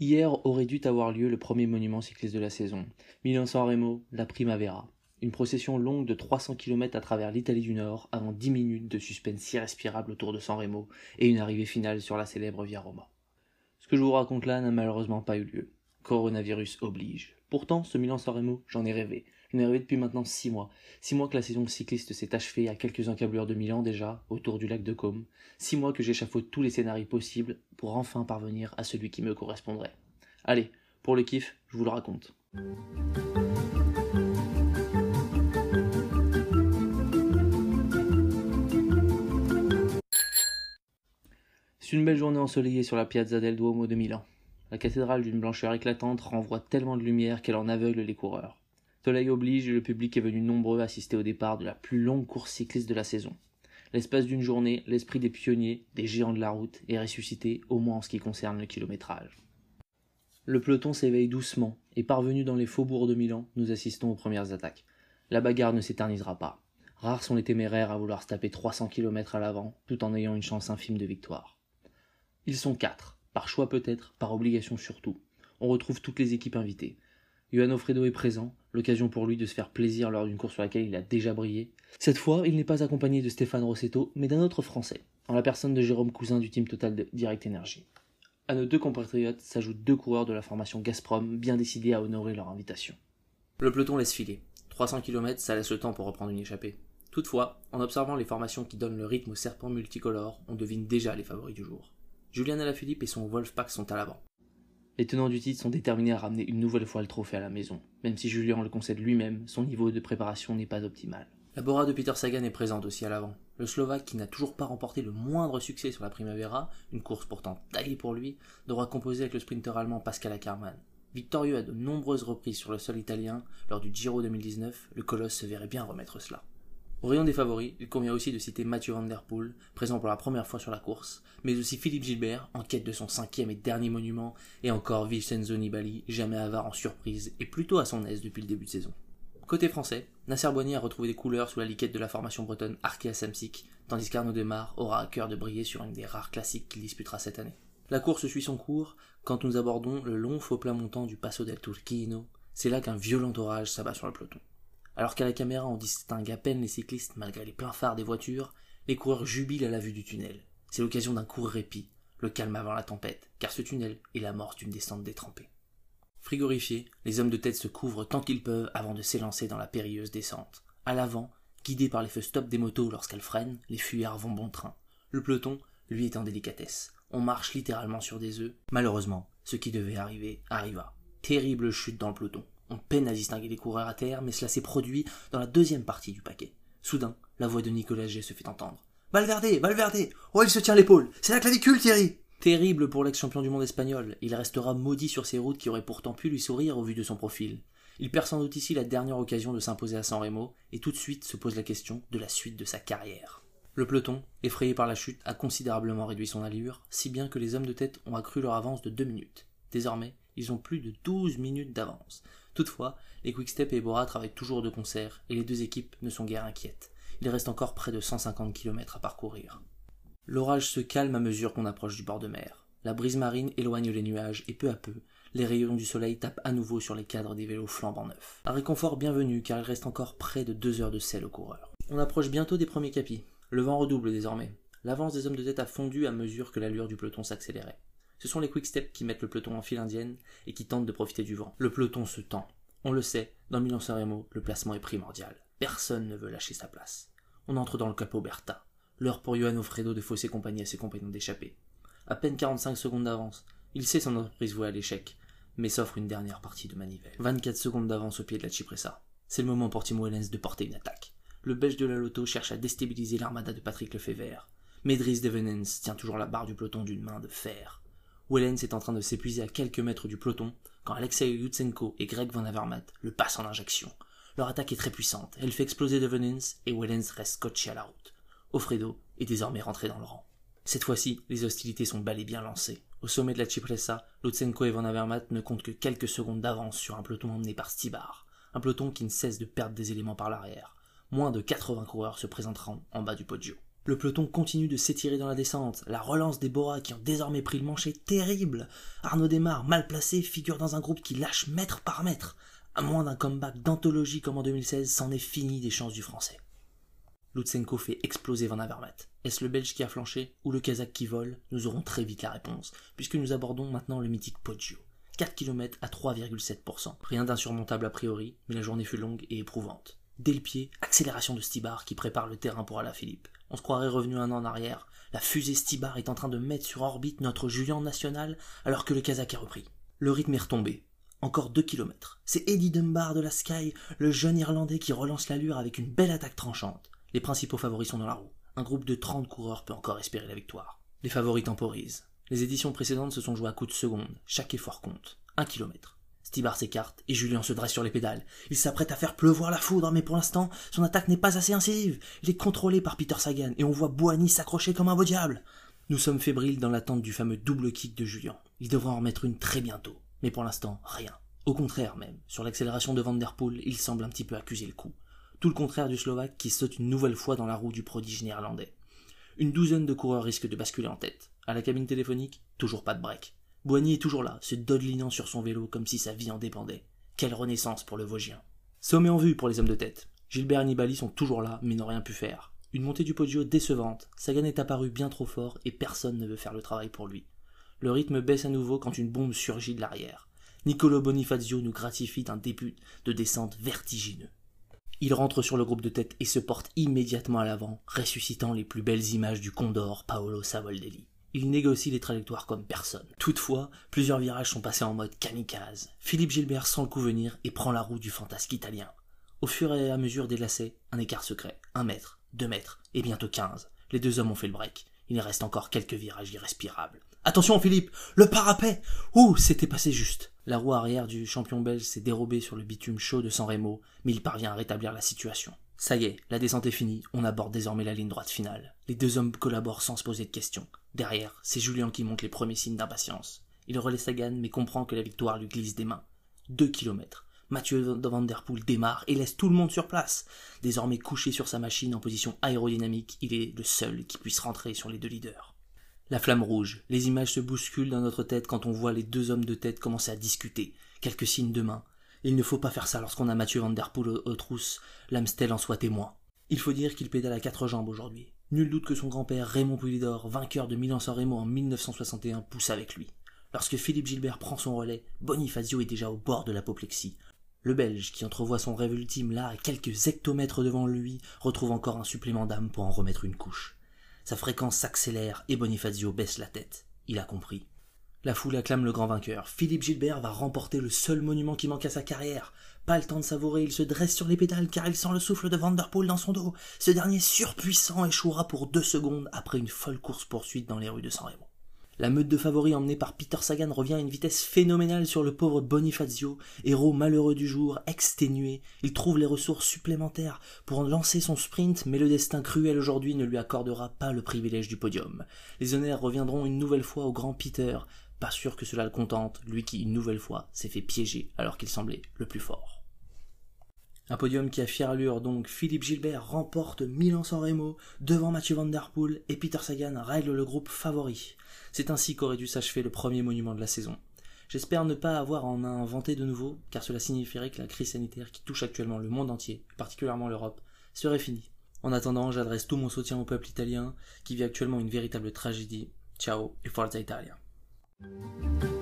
Hier aurait dû avoir lieu le premier monument cycliste de la saison, Milan-San Remo, la Primavera. Une procession longue de 300 km à travers l'Italie du Nord avant 10 minutes de suspense irrespirable autour de San Remo et une arrivée finale sur la célèbre Via Roma. Ce que je vous raconte là n'a malheureusement pas eu lieu. Coronavirus oblige. Pourtant, ce Milan-San j'en ai rêvé. J'en ai rêvé depuis maintenant 6 mois. 6 mois que la saison cycliste s'est achevée à quelques encablures de Milan déjà, autour du lac de Côme. 6 mois que j'échafaude tous les scénarios possibles pour enfin parvenir à celui qui me correspondrait. Allez, pour le kiff, je vous le raconte. C'est une belle journée ensoleillée sur la Piazza del Duomo de Milan. La cathédrale d'une blancheur éclatante renvoie tellement de lumière qu'elle en aveugle les coureurs. Soleil oblige et le public est venu nombreux assister au départ de la plus longue course cycliste de la saison. L'espace d'une journée, l'esprit des pionniers, des géants de la route, est ressuscité, au moins en ce qui concerne le kilométrage. Le peloton s'éveille doucement, et parvenu dans les faubourgs de Milan, nous assistons aux premières attaques. La bagarre ne s'éternisera pas. Rares sont les téméraires à vouloir se taper 300 km à l'avant, tout en ayant une chance infime de victoire. Ils sont quatre, par choix peut-être, par obligation surtout. On retrouve toutes les équipes invitées. Johan Fredo est présent, l'occasion pour lui de se faire plaisir lors d'une course sur laquelle il a déjà brillé. Cette fois, il n'est pas accompagné de Stéphane Rossetto, mais d'un autre Français, en la personne de Jérôme Cousin du team Total Direct Energy. À nos deux compatriotes s'ajoutent deux coureurs de la formation Gazprom, bien décidés à honorer leur invitation. Le peloton laisse filer. 300 km, ça laisse le temps pour reprendre une échappée. Toutefois, en observant les formations qui donnent le rythme au serpent multicolore, on devine déjà les favoris du jour. Julien Alaphilippe et son Wolfpack sont à l'avant. Les tenants du titre sont déterminés à ramener une nouvelle fois le trophée à la maison, même si Julien le concède lui-même, son niveau de préparation n'est pas optimal. La Bora de Peter Sagan est présente aussi à l'avant. Le Slovaque, qui n'a toujours pas remporté le moindre succès sur la Primavera, une course pourtant taillée pour lui, devra composer avec le sprinter allemand Pascal Ackermann. Victorieux à de nombreuses reprises sur le sol italien, lors du Giro 2019, le colosse se verrait bien remettre cela. Au rayon des favoris, il convient aussi de citer Mathieu Van Der Poel, présent pour la première fois sur la course, mais aussi Philippe Gilbert, en quête de son cinquième et dernier monument, et encore Vincenzo Nibali, jamais avare en surprise et plutôt à son aise depuis le début de saison. Côté français, Nasser Boigny a retrouvé des couleurs sous la liquette de la formation bretonne Arkea Samsic, tandis qu'Arnaud Demar aura à cœur de briller sur une des rares classiques qu'il disputera cette année. La course suit son cours quand nous abordons le long faux plat montant du Passo del Turchino. C'est là qu'un violent orage s'abat sur le peloton. Alors qu'à la caméra on distingue à peine les cyclistes malgré les pleins phares des voitures, les coureurs jubilent à la vue du tunnel. C'est l'occasion d'un court répit, le calme avant la tempête, car ce tunnel est la mort d'une descente détrempée. Frigorifiés, les hommes de tête se couvrent tant qu'ils peuvent avant de s'élancer dans la périlleuse descente. À l'avant, guidés par les feux stop des motos lorsqu'elles freinent, les fuyards vont bon train. Le peloton, lui, est en délicatesse. On marche littéralement sur des œufs. Malheureusement, ce qui devait arriver arriva. Terrible chute dans le peloton. On peine à distinguer les coureurs à terre, mais cela s'est produit dans la deuxième partie du paquet. Soudain, la voix de Nicolas G se fait entendre. Valverde, Valverde Oh, il se tient l'épaule C'est la clavicule, Thierry Terrible pour l'ex-champion du monde espagnol. Il restera maudit sur ces routes qui auraient pourtant pu lui sourire au vu de son profil. Il perd sans doute ici la dernière occasion de s'imposer à San Remo, et tout de suite se pose la question de la suite de sa carrière. Le peloton, effrayé par la chute, a considérablement réduit son allure, si bien que les hommes de tête ont accru leur avance de deux minutes. Désormais, ils ont plus de douze minutes d'avance. Toutefois, les Quickstep et Bora travaillent toujours de concert et les deux équipes ne sont guère inquiètes. Il reste encore près de 150 km à parcourir. L'orage se calme à mesure qu'on approche du bord de mer. La brise marine éloigne les nuages et peu à peu, les rayons du soleil tapent à nouveau sur les cadres des vélos flambant neufs. Un réconfort bienvenu car il reste encore près de deux heures de sel aux coureurs. On approche bientôt des premiers capis. Le vent redouble désormais. L'avance des hommes de tête a fondu à mesure que l'allure du peloton s'accélérait. Ce sont les quick-step qui mettent le peloton en file indienne et qui tentent de profiter du vent. Le peloton se tend. On le sait, dans Milan Sanremo, le placement est primordial. Personne ne veut lâcher sa place. On entre dans le Capo Berta. L'heure pour Johan Ofredo de fausser compagnie à ses compagnons d'échapper. À peine 45 secondes d'avance. Il sait son entreprise vouée à l'échec, mais s'offre une dernière partie de manivelle. 24 secondes d'avance au pied de la Cipressa. C'est le moment pour Timo Hellens de porter une attaque. Le belge de la Loto cherche à déstabiliser l'armada de Patrick Lefebvre. Mais Dries Devenens tient toujours la barre du peloton d'une main de fer. Wellens est en train de s'épuiser à quelques mètres du peloton quand Alexei Lutsenko et Greg Van Avermaet le passent en injection. Leur attaque est très puissante, elle fait exploser Devenens et Wellens reste scotché à la route. Offredo est désormais rentré dans le rang. Cette fois-ci, les hostilités sont bel et bien lancées. Au sommet de la Cipressa, Lutsenko et Van Avermaet ne comptent que quelques secondes d'avance sur un peloton emmené par Stibar, un peloton qui ne cesse de perdre des éléments par l'arrière. Moins de 80 coureurs se présenteront en bas du podio. Le peloton continue de s'étirer dans la descente. La relance des Bora qui ont désormais pris le manche est terrible. Arnaud Desmar, mal placé, figure dans un groupe qui lâche mètre par mètre. À moins d'un comeback d'anthologie comme en 2016, c'en est fini des chances du français. Lutsenko fait exploser Van Avermaet. Est-ce le Belge qui a flanché ou le Kazakh qui vole? Nous aurons très vite la réponse, puisque nous abordons maintenant le mythique Poggio. 4 km à 3,7%. Rien d'insurmontable a priori, mais la journée fut longue et éprouvante. Dès le pied, accélération de Stibar qui prépare le terrain pour Alaphilippe. On se croirait revenu un an en arrière. La fusée Stibar est en train de mettre sur orbite notre Julien national alors que le Kazakh est repris. Le rythme est retombé. Encore 2 km. C'est Eddie Dunbar de la Sky, le jeune Irlandais qui relance l'allure avec une belle attaque tranchante. Les principaux favoris sont dans la roue. Un groupe de 30 coureurs peut encore espérer la victoire. Les favoris temporisent. Les éditions précédentes se sont jouées à coups de seconde. Chaque effort compte. Un kilomètre. Stibar s'écarte et Julien se dresse sur les pédales. Il s'apprête à faire pleuvoir la foudre, mais pour l'instant, son attaque n'est pas assez incisive. Il est contrôlé par Peter Sagan et on voit Boigny s'accrocher comme un beau diable. Nous sommes fébriles dans l'attente du fameux double kick de Julien. Il devra en remettre une très bientôt. Mais pour l'instant, rien. Au contraire même, sur l'accélération de Van il semble un petit peu accuser le coup. Tout le contraire du Slovaque qui saute une nouvelle fois dans la roue du prodige néerlandais. Une douzaine de coureurs risquent de basculer en tête. À la cabine téléphonique, toujours pas de break. Boigny est toujours là, se dodelinant sur son vélo comme si sa vie en dépendait. Quelle renaissance pour le Vosgien. Sommet en vue pour les hommes de tête. Gilbert et Nibali sont toujours là, mais n'ont rien pu faire. Une montée du podio décevante, Sagan est apparu bien trop fort et personne ne veut faire le travail pour lui. Le rythme baisse à nouveau quand une bombe surgit de l'arrière. Niccolo Bonifazio nous gratifie d'un début de descente vertigineux. Il rentre sur le groupe de tête et se porte immédiatement à l'avant, ressuscitant les plus belles images du Condor Paolo Savoldelli. Il négocie les trajectoires comme personne. Toutefois, plusieurs virages sont passés en mode kamikaze. Philippe Gilbert sent le coup venir et prend la roue du fantasque italien. Au fur et à mesure des lacets, un écart secret. Un mètre, deux mètres, et bientôt quinze. Les deux hommes ont fait le break. Il reste encore quelques virages irrespirables. Attention Philippe, le parapet Ouh, c'était passé juste. La roue arrière du champion belge s'est dérobée sur le bitume chaud de San Remo, mais il parvient à rétablir la situation. Ça y est, la descente est finie, on aborde désormais la ligne droite finale. Les deux hommes collaborent sans se poser de questions. Derrière, c'est Julien qui montre les premiers signes d'impatience. Il relaie Sagan, mais comprend que la victoire lui glisse des mains. Deux kilomètres. Mathieu Van Der démarre et laisse tout le monde sur place. Désormais couché sur sa machine en position aérodynamique, il est le seul qui puisse rentrer sur les deux leaders. La flamme rouge, les images se bousculent dans notre tête quand on voit les deux hommes de tête commencer à discuter. Quelques signes de main, il ne faut pas faire ça lorsqu'on a Mathieu Van Der Poel aux, trousses, l'Amstel en soit témoin. Il faut dire qu'il pédale à quatre jambes aujourd'hui. Nul doute que son grand-père Raymond Poulidor, vainqueur de Milan-San Remo en 1961, pousse avec lui. Lorsque Philippe Gilbert prend son relais, Bonifacio est déjà au bord de l'apoplexie. Le Belge, qui entrevoit son rêve ultime là, à quelques hectomètres devant lui, retrouve encore un supplément d'âme pour en remettre une couche. Sa fréquence s'accélère et Bonifacio baisse la tête. Il a compris. La foule acclame le grand vainqueur. Philippe Gilbert va remporter le seul monument qui manque à sa carrière. Pas le temps de savourer, il se dresse sur les pédales car il sent le souffle de Vanderpool dans son dos. Ce dernier surpuissant échouera pour deux secondes après une folle course-poursuite dans les rues de San Remo. La meute de favoris emmenée par Peter Sagan revient à une vitesse phénoménale sur le pauvre Bonifazio, héros malheureux du jour, exténué. Il trouve les ressources supplémentaires pour lancer son sprint, mais le destin cruel aujourd'hui ne lui accordera pas le privilège du podium. Les honneurs reviendront une nouvelle fois au grand Peter, pas sûr que cela le contente, lui qui, une nouvelle fois, s'est fait piéger alors qu'il semblait le plus fort. Un podium qui a fière allure donc, Philippe Gilbert remporte Milan-San Remo devant Mathieu Van Der Poel et Peter Sagan règle le groupe favori. C'est ainsi qu'aurait dû s'achever le premier monument de la saison. J'espère ne pas avoir en inventé de nouveau, car cela signifierait que la crise sanitaire qui touche actuellement le monde entier, particulièrement l'Europe, serait finie. En attendant, j'adresse tout mon soutien au peuple italien, qui vit actuellement une véritable tragédie. Ciao et forza Italia. Thank you.